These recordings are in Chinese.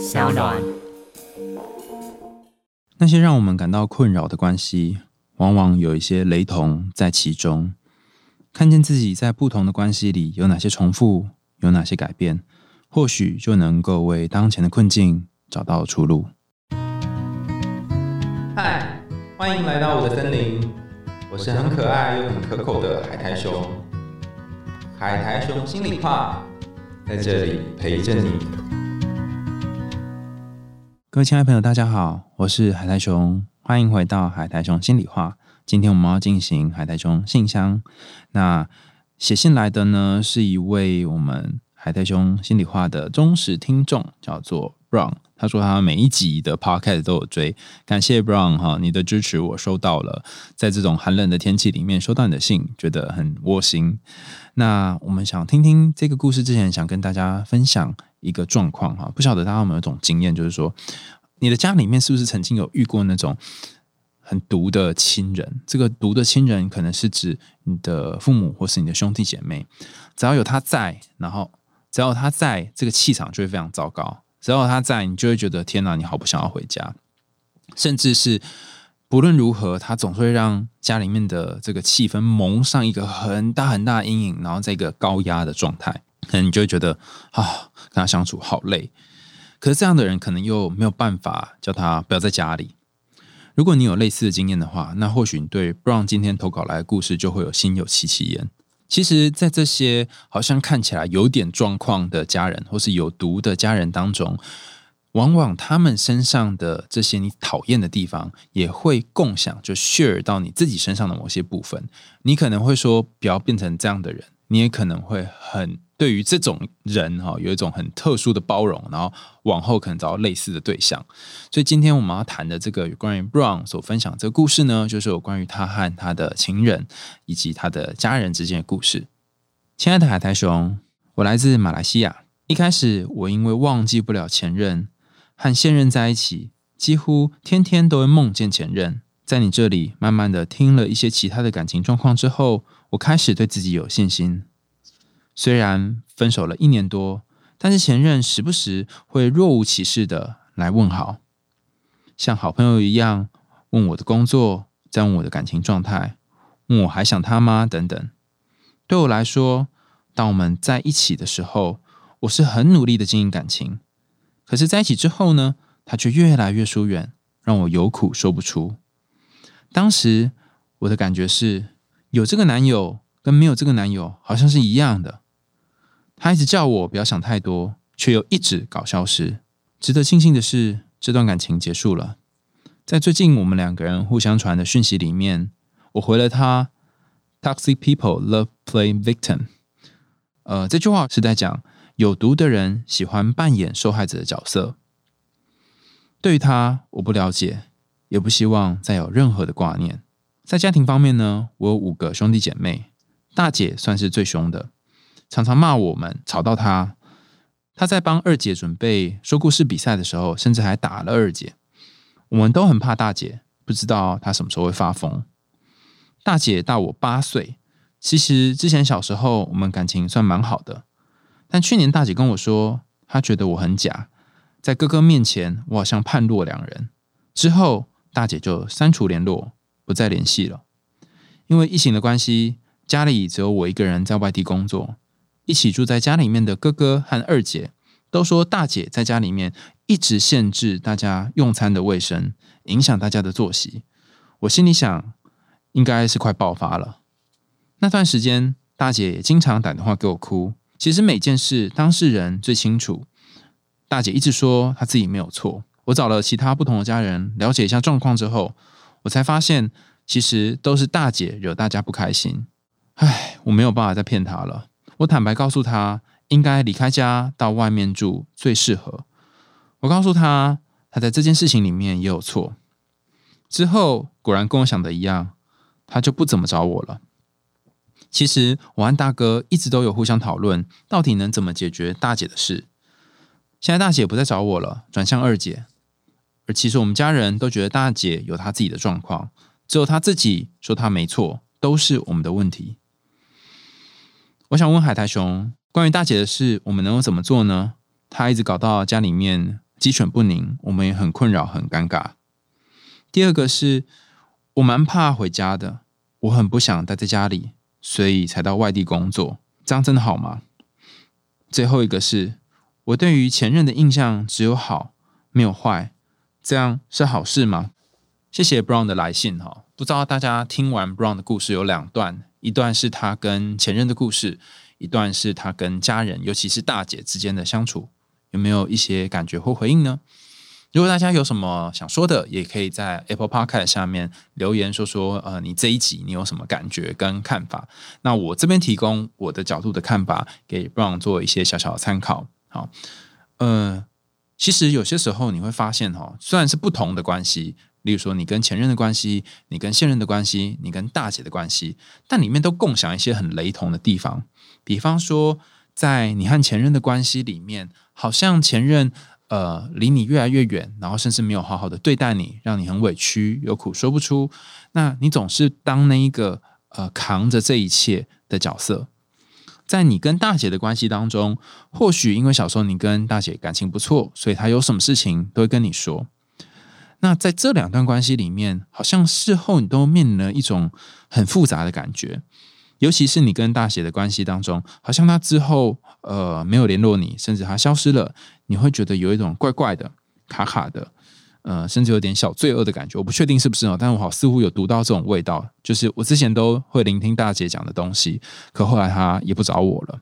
小暖。那些让我们感到困扰的关系，往往有一些雷同在其中。看见自己在不同的关系里有哪些重复，有哪些改变，或许就能够为当前的困境找到出路。嗨，欢迎来到我的森林，我是很可爱又很可口的海苔熊。海苔熊心里话，在这里陪着你。各位亲爱的朋友，大家好，我是海苔熊，欢迎回到海苔熊心里话。今天我们要进行海苔熊信箱。那写信来的呢，是一位我们海苔熊心里话的忠实听众，叫做 Brown。他说他每一集的 Podcast 都有追，感谢 Brown 哈，你的支持我收到了。在这种寒冷的天气里面收到你的信，觉得很窝心。那我们想听听这个故事之前，想跟大家分享一个状况哈，不晓得大家有没有一种经验，就是说你的家里面是不是曾经有遇过那种很毒的亲人？这个毒的亲人可能是指你的父母或是你的兄弟姐妹，只要有他在，然后只要他在，这个气场就会非常糟糕。只要他在，你就会觉得天哪，你好不想要回家，甚至是不论如何，他总会让家里面的这个气氛蒙上一个很大很大的阴影，然后在一个高压的状态，可能你就会觉得啊，跟他相处好累。可是这样的人可能又没有办法叫他不要在家里。如果你有类似的经验的话，那或许你对 Brown 今天投稿来的故事就会有心有戚戚焉。其实，在这些好像看起来有点状况的家人，或是有毒的家人当中，往往他们身上的这些你讨厌的地方，也会共享，就 share 到你自己身上的某些部分。你可能会说，不要变成这样的人。你也可能会很对于这种人哈，有一种很特殊的包容，然后往后可能找到类似的对象。所以今天我们要谈的这个有关于 Brown 所分享这个故事呢，就是有关于他和他的情人以及他的家人之间的故事。亲爱的海苔熊，我来自马来西亚。一开始我因为忘记不了前任，和现任在一起，几乎天天都会梦见前任。在你这里慢慢的听了一些其他的感情状况之后。我开始对自己有信心。虽然分手了一年多，但是前任时不时会若无其事的来问好，像好朋友一样问我的工作，再问我的感情状态，问我还想他吗？等等。对我来说，当我们在一起的时候，我是很努力的经营感情。可是在一起之后呢，他却越来越疏远，让我有苦说不出。当时我的感觉是。有这个男友跟没有这个男友好像是一样的。他一直叫我不要想太多，却又一直搞消失。值得庆幸的是，这段感情结束了。在最近我们两个人互相传的讯息里面，我回了他：“Toxic people love play victim。”呃，这句话是在讲有毒的人喜欢扮演受害者的角色。对于他，我不了解，也不希望再有任何的挂念。在家庭方面呢，我有五个兄弟姐妹，大姐算是最凶的，常常骂我们，吵到她。她在帮二姐准备说故事比赛的时候，甚至还打了二姐。我们都很怕大姐，不知道她什么时候会发疯。大姐大我八岁，其实之前小时候我们感情算蛮好的，但去年大姐跟我说，她觉得我很假，在哥哥面前我好像判若两人。之后大姐就删除联络。不再联系了，因为疫情的关系，家里只有我一个人在外地工作。一起住在家里面的哥哥和二姐都说，大姐在家里面一直限制大家用餐的卫生，影响大家的作息。我心里想，应该是快爆发了。那段时间，大姐也经常打电话给我哭。其实每件事当事人最清楚。大姐一直说她自己没有错。我找了其他不同的家人了解一下状况之后。我才发现，其实都是大姐惹大家不开心。唉，我没有办法再骗她了。我坦白告诉她，应该离开家到外面住最适合。我告诉她，她在这件事情里面也有错。之后果然跟我想的一样，她就不怎么找我了。其实我和大哥一直都有互相讨论，到底能怎么解决大姐的事。现在大姐不再找我了，转向二姐。而其实我们家人都觉得大姐有她自己的状况，只有她自己说她没错，都是我们的问题。我想问海苔熊，关于大姐的事，我们能够怎么做呢？她一直搞到家里面鸡犬不宁，我们也很困扰、很尴尬。第二个是我蛮怕回家的，我很不想待在家里，所以才到外地工作。这样真的好吗？最后一个是我对于前任的印象只有好，没有坏，这样是好事吗？谢谢 Brown 的来信哈，不知道大家听完 Brown 的故事有两段，一段是他跟前任的故事，一段是他跟家人，尤其是大姐之间的相处，有没有一些感觉或回应呢？如果大家有什么想说的，也可以在 Apple Podcast 下面留言说说，呃，你这一集你有什么感觉跟看法？那我这边提供我的角度的看法，给 Brown 做一些小小的参考。好，呃，其实有些时候你会发现，哈，虽然是不同的关系。例如说，你跟前任的关系，你跟现任的关系，你跟大姐的关系，但里面都共享一些很雷同的地方。比方说，在你和前任的关系里面，好像前任呃离你越来越远，然后甚至没有好好的对待你，让你很委屈，有苦说不出。那你总是当那一个呃扛着这一切的角色。在你跟大姐的关系当中，或许因为小时候你跟大姐感情不错，所以她有什么事情都会跟你说。那在这两段关系里面，好像事后你都面临了一种很复杂的感觉，尤其是你跟大姐的关系当中，好像她之后呃没有联络你，甚至她消失了，你会觉得有一种怪怪的、卡卡的，呃，甚至有点小罪恶的感觉。我不确定是不是哦，但我好似乎有读到这种味道，就是我之前都会聆听大姐讲的东西，可后来她也不找我了。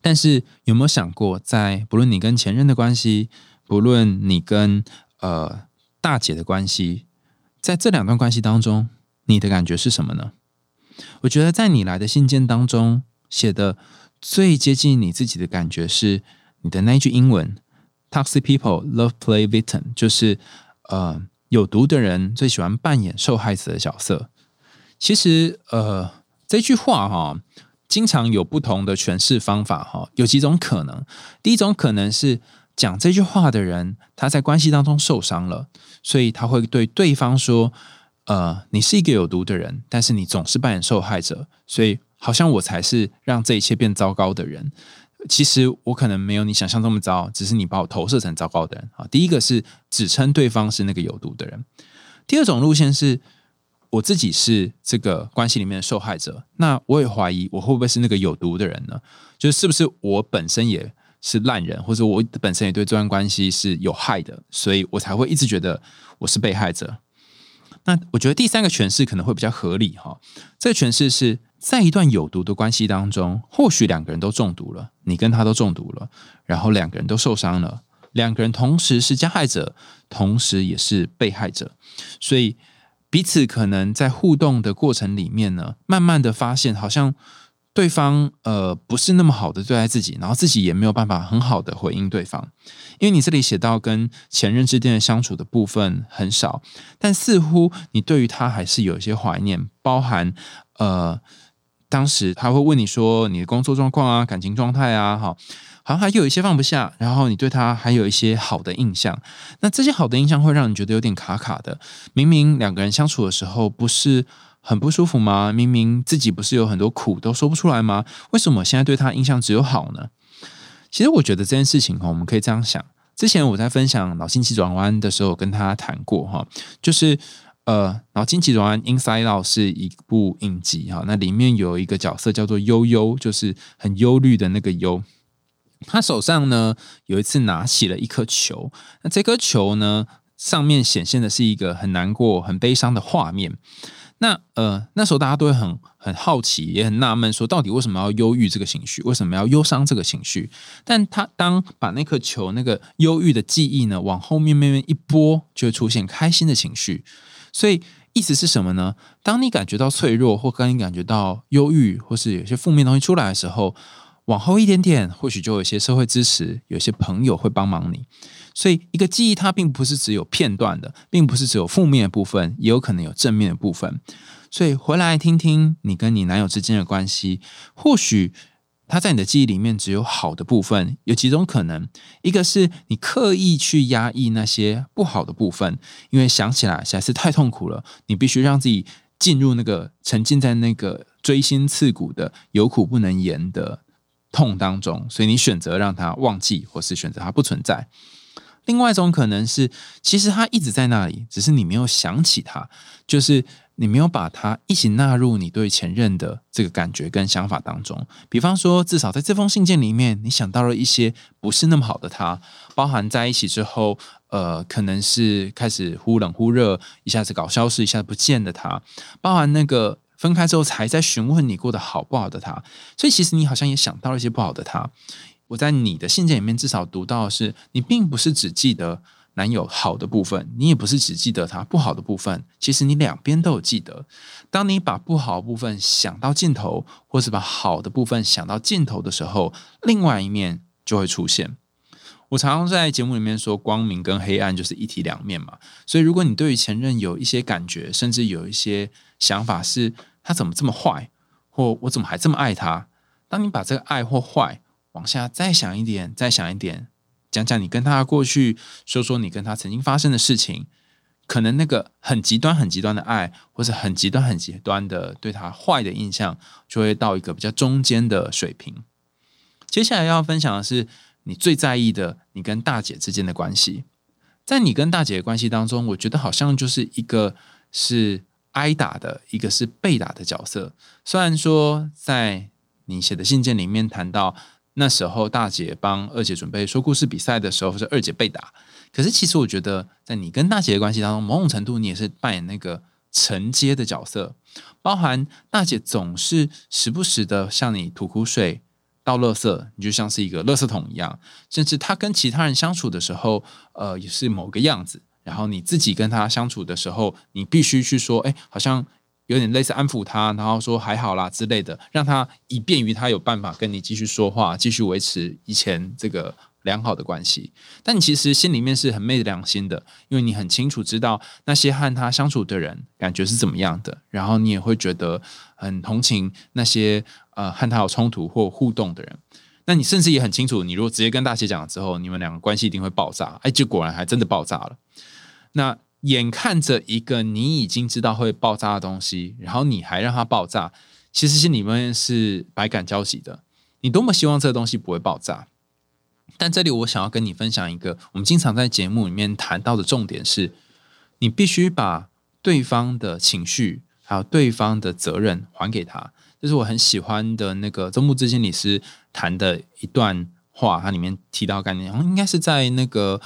但是有没有想过，在不论你跟前任的关系，不论你跟呃。大姐的关系，在这两段关系当中，你的感觉是什么呢？我觉得在你来的信件当中写的最接近你自己的感觉是你的那句英文：“Toxic people love play victim”，就是呃，有毒的人最喜欢扮演受害者的角色。其实呃，这句话哈，经常有不同的诠释方法哈，有几种可能。第一种可能是。讲这句话的人，他在关系当中受伤了，所以他会对对方说：“呃，你是一个有毒的人，但是你总是扮演受害者，所以好像我才是让这一切变糟糕的人。其实我可能没有你想象这么糟，只是你把我投射成糟糕的人啊。”第一个是指称对方是那个有毒的人，第二种路线是我自己是这个关系里面的受害者，那我也怀疑我会不会是那个有毒的人呢？就是是不是我本身也？是烂人，或者我本身也对这段关系是有害的，所以我才会一直觉得我是被害者。那我觉得第三个诠释可能会比较合理哈。这个诠释是在一段有毒的关系当中，或许两个人都中毒了，你跟他都中毒了，然后两个人都受伤了，两个人同时是加害者，同时也是被害者，所以彼此可能在互动的过程里面呢，慢慢的发现好像。对方呃不是那么好的对待自己，然后自己也没有办法很好的回应对方，因为你这里写到跟前任之间的相处的部分很少，但似乎你对于他还是有一些怀念，包含呃当时他会问你说你的工作状况啊、感情状态啊，哈，好像还有一些放不下，然后你对他还有一些好的印象，那这些好的印象会让你觉得有点卡卡的，明明两个人相处的时候不是。很不舒服吗？明明自己不是有很多苦都说不出来吗？为什么现在对他印象只有好呢？其实我觉得这件事情哈，我们可以这样想。之前我在分享脑筋急转弯的时候，跟他谈过哈，就是呃，然后《惊奇转弯 Inside Out 是一部影集哈，那里面有一个角色叫做悠悠，就是很忧虑的那个忧。他手上呢有一次拿起了一颗球，那这颗球呢上面显现的是一个很难过、很悲伤的画面。那呃，那时候大家都会很很好奇，也很纳闷，说到底为什么要忧郁这个情绪，为什么要忧伤这个情绪？但他当把那颗球那个忧郁的记忆呢，往后面慢慢一拨，就会出现开心的情绪。所以意思是什么呢？当你感觉到脆弱，或当你感觉到忧郁，或是有些负面东西出来的时候，往后一点点，或许就有些社会支持，有些朋友会帮忙你。所以，一个记忆它并不是只有片段的，并不是只有负面的部分，也有可能有正面的部分。所以，回来听听你跟你男友之间的关系，或许他在你的记忆里面只有好的部分。有几种可能：一个是你刻意去压抑那些不好的部分，因为想起来实在是太痛苦了，你必须让自己进入那个沉浸在那个锥心刺骨的有苦不能言的痛当中，所以你选择让它忘记，或是选择它不存在。另外一种可能是，其实他一直在那里，只是你没有想起他，就是你没有把他一起纳入你对前任的这个感觉跟想法当中。比方说，至少在这封信件里面，你想到了一些不是那么好的他，包含在一起之后，呃，可能是开始忽冷忽热，一下子搞消失，一下子不见的他，包含那个分开之后才在询问你过得好不好的他。所以，其实你好像也想到了一些不好的他。我在你的信件里面至少读到的是，你并不是只记得男友好的部分，你也不是只记得他不好的部分，其实你两边都有记得。当你把不好的部分想到尽头，或是把好的部分想到尽头的时候，另外一面就会出现。我常常在节目里面说，光明跟黑暗就是一体两面嘛。所以，如果你对于前任有一些感觉，甚至有一些想法，是他怎么这么坏，或我怎么还这么爱他？当你把这个爱或坏，往下再想一点，再想一点，讲讲你跟他的过去，说说你跟他曾经发生的事情，可能那个很极端、很极端的爱，或者很极端、很极端的对他坏的印象，就会到一个比较中间的水平。接下来要分享的是你最在意的，你跟大姐之间的关系。在你跟大姐的关系当中，我觉得好像就是一个是挨打的，一个是被打的角色。虽然说在你写的信件里面谈到。那时候大姐帮二姐准备说故事比赛的时候，是二姐被打。可是其实我觉得，在你跟大姐的关系当中，某种程度你也是扮演那个承接的角色，包含大姐总是时不时的向你吐苦水、倒垃圾，你就像是一个垃圾桶一样。甚至她跟其他人相处的时候，呃，也是某个样子。然后你自己跟她相处的时候，你必须去说，哎，好像。有点类似安抚他，然后说还好啦之类的，让他以便于他有办法跟你继续说话，继续维持以前这个良好的关系。但你其实心里面是很昧着良心的，因为你很清楚知道那些和他相处的人感觉是怎么样的，然后你也会觉得很同情那些呃和他有冲突或互动的人。那你甚至也很清楚，你如果直接跟大姐讲了之后，你们两个关系一定会爆炸。哎，就果然还真的爆炸了。那。眼看着一个你已经知道会爆炸的东西，然后你还让它爆炸，其实心里面是百感交集的。你多么希望这个东西不会爆炸，但这里我想要跟你分享一个我们经常在节目里面谈到的重点是：你必须把对方的情绪还有对方的责任还给他。这是我很喜欢的那个周木之心理师谈的一段话，它里面提到概念，应该是在那个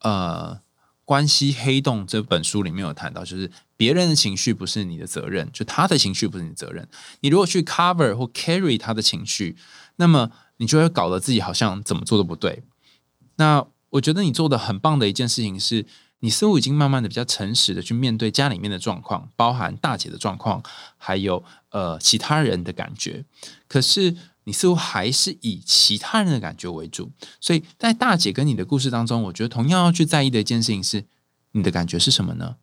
呃。关系黑洞这本书里面有谈到，就是别人的情绪不是你的责任，就他的情绪不是你的责任。你如果去 cover 或 carry 他的情绪，那么你就会搞得自己好像怎么做都不对。那我觉得你做的很棒的一件事情是，你似乎已经慢慢的比较诚实的去面对家里面的状况，包含大姐的状况，还有呃其他人的感觉。可是。你似乎还是以其他人的感觉为主，所以在大姐跟你的故事当中，我觉得同样要去在意的一件事情是，你的感觉是什么呢？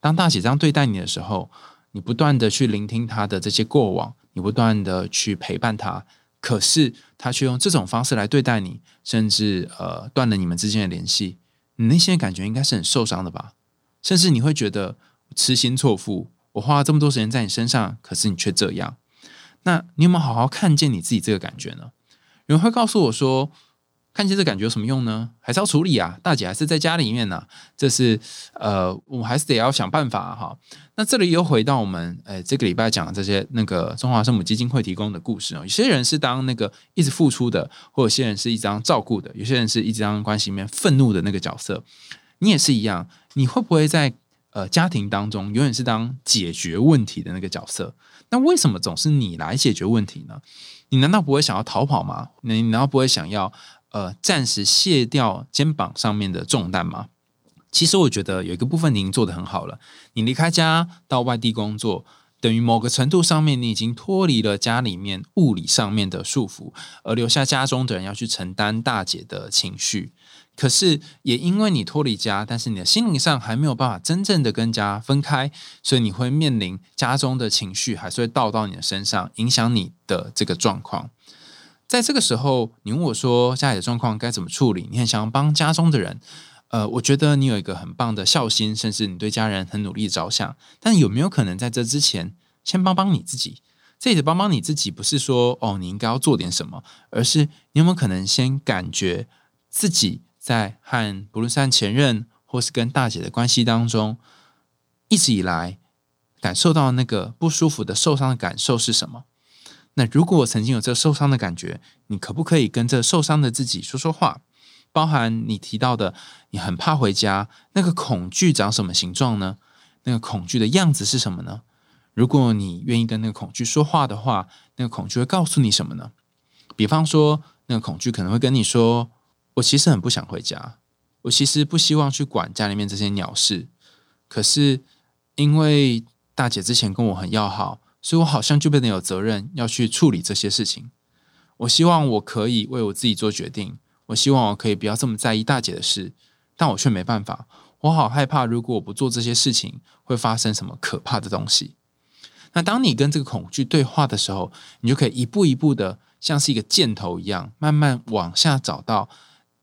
当大姐这样对待你的时候，你不断的去聆听她的这些过往，你不断的去陪伴她，可是她却用这种方式来对待你，甚至呃断了你们之间的联系，你内心的感觉应该是很受伤的吧？甚至你会觉得痴心错付，我花了这么多时间在你身上，可是你却这样。那你有没有好好看见你自己这个感觉呢？有人会告诉我说，看见这感觉有什么用呢？还是要处理啊？大姐还是在家里面呢，这是呃，我们还是得要想办法哈。那这里又回到我们诶这个礼拜讲的这些那个中华圣母基金会提供的故事哦。有些人是当那个一直付出的，或有些人是一直当照顾的，有些人是一直当关系里面愤怒的那个角色。你也是一样，你会不会在呃家庭当中永远是当解决问题的那个角色？那为什么总是你来解决问题呢？你难道不会想要逃跑吗？你难道不会想要呃暂时卸掉肩膀上面的重担吗？其实我觉得有一个部分您做得很好了。你离开家到外地工作，等于某个程度上面你已经脱离了家里面物理上面的束缚，而留下家中的人要去承担大姐的情绪。可是，也因为你脱离家，但是你的心灵上还没有办法真正的跟家分开，所以你会面临家中的情绪还是会倒到你的身上，影响你的这个状况。在这个时候，你问我说家里的状况该怎么处理？你很想要帮家中的人，呃，我觉得你有一个很棒的孝心，甚至你对家人很努力着想。但有没有可能在这之前，先帮帮你自己？这里的帮帮你自己，不是说哦你应该要做点什么，而是你有没有可能先感觉自己。在和不论是前任或是跟大姐的关系当中，一直以来感受到那个不舒服的受伤的感受是什么？那如果我曾经有这受伤的感觉，你可不可以跟这受伤的自己说说话？包含你提到的，你很怕回家，那个恐惧长什么形状呢？那个恐惧的样子是什么呢？如果你愿意跟那个恐惧说话的话，那个恐惧会告诉你什么呢？比方说，那个恐惧可能会跟你说：“我其实很不想回家，我其实不希望去管家里面这些鸟事。可是因为大姐之前跟我很要好，所以我好像就变得有责任要去处理这些事情。我希望我可以为我自己做决定。”我希望我可以不要这么在意大姐的事，但我却没办法。我好害怕，如果我不做这些事情，会发生什么可怕的东西。那当你跟这个恐惧对话的时候，你就可以一步一步的，像是一个箭头一样，慢慢往下找到，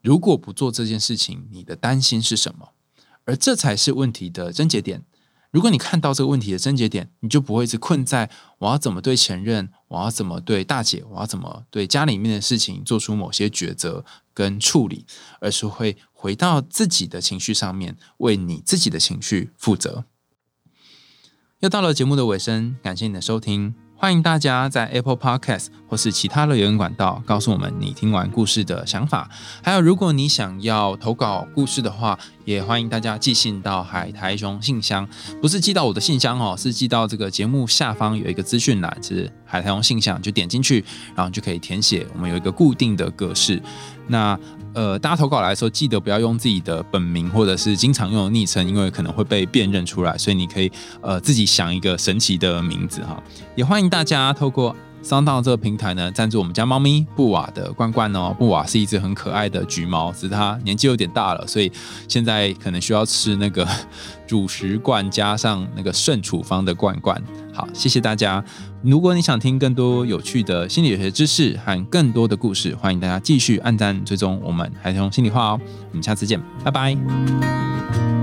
如果不做这件事情，你的担心是什么？而这才是问题的症结点。如果你看到这个问题的症结点，你就不会一直困在我要怎么对前任，我要怎么对大姐，我要怎么对家里面的事情做出某些抉择跟处理，而是会回到自己的情绪上面，为你自己的情绪负责。又到了节目的尾声，感谢你的收听。欢迎大家在 Apple Podcast 或是其他的留言管道告诉我们你听完故事的想法。还有，如果你想要投稿故事的话，也欢迎大家寄信到海苔熊信箱，不是寄到我的信箱哦，是寄到这个节目下方有一个资讯栏，是海苔熊信箱，就点进去，然后就可以填写。我们有一个固定的格式。那呃，大家投稿来的时候，记得不要用自己的本名或者是经常用的昵称，因为可能会被辨认出来。所以你可以呃自己想一个神奇的名字哈。也欢迎大家透过 Sound 这个平台呢，赞助我们家猫咪布瓦的罐罐哦。布瓦是一只很可爱的橘猫，只是它年纪有点大了，所以现在可能需要吃那个主食罐加上那个肾处方的罐罐。好，谢谢大家。如果你想听更多有趣的心理学知识和更多的故事，欢迎大家继续按赞追踪我们，还是用心里话哦。我们下次见，拜拜。